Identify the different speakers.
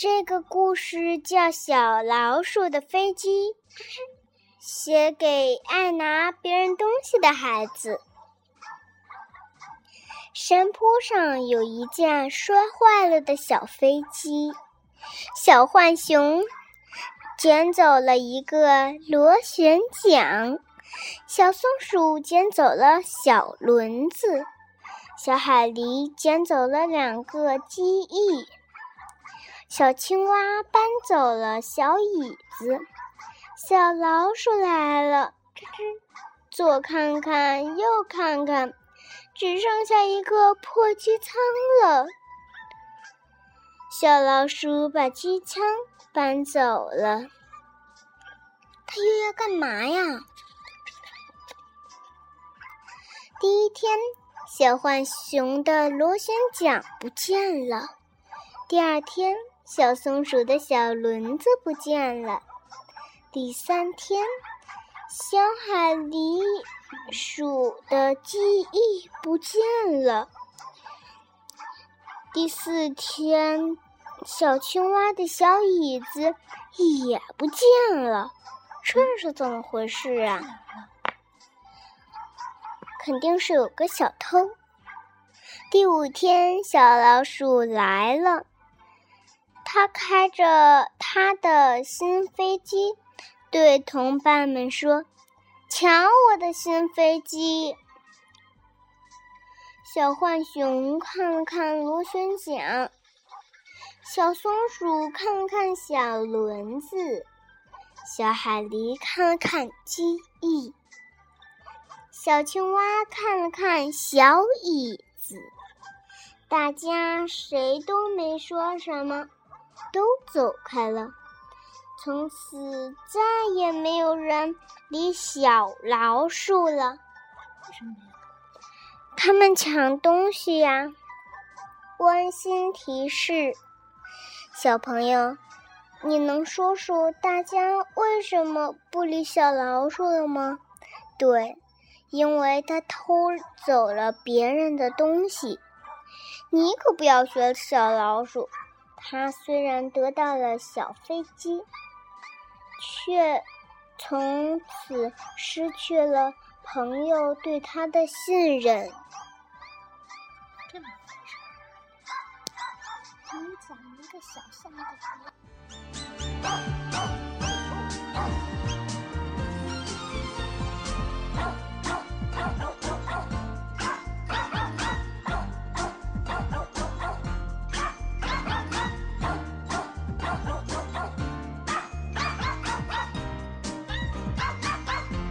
Speaker 1: 这个故事叫《小老鼠的飞机》，写给爱拿别人东西的孩子。山坡上有一架摔坏了的小飞机，小浣熊捡走了一个螺旋桨，小松鼠捡走了小轮子，小海狸捡走了两个机翼。小青蛙搬走了小椅子，小老鼠来了，吱吱，左看看右看看，只剩下一个破机舱了。小老鼠把机枪搬走了，它又要干嘛呀？第一天，小浣熊的螺旋桨不见了。第二天。小松鼠的小轮子不见了。第三天，小海狸鼠的记忆不见了。第四天，小青蛙的小椅子也不见了。这是怎么回事啊？肯定是有个小偷。第五天，小老鼠来了。他开着他的新飞机，对同伴们说：“瞧我的新飞机！”小浣熊看了看螺旋桨，小松鼠看了看小轮子，小海狸看了看机翼，小青蛙看了看小椅子。大家谁都没说什么。都走开了，从此再也没有人理小老鼠了。为什么？他们抢东西呀！温馨提示：小朋友，你能说说大家为什么不理小老鼠了吗？对，因为他偷走了别人的东西。你可不要学小老鼠。他虽然得到了小飞机，却从此失去了朋友对他的信任。你讲一个小象的。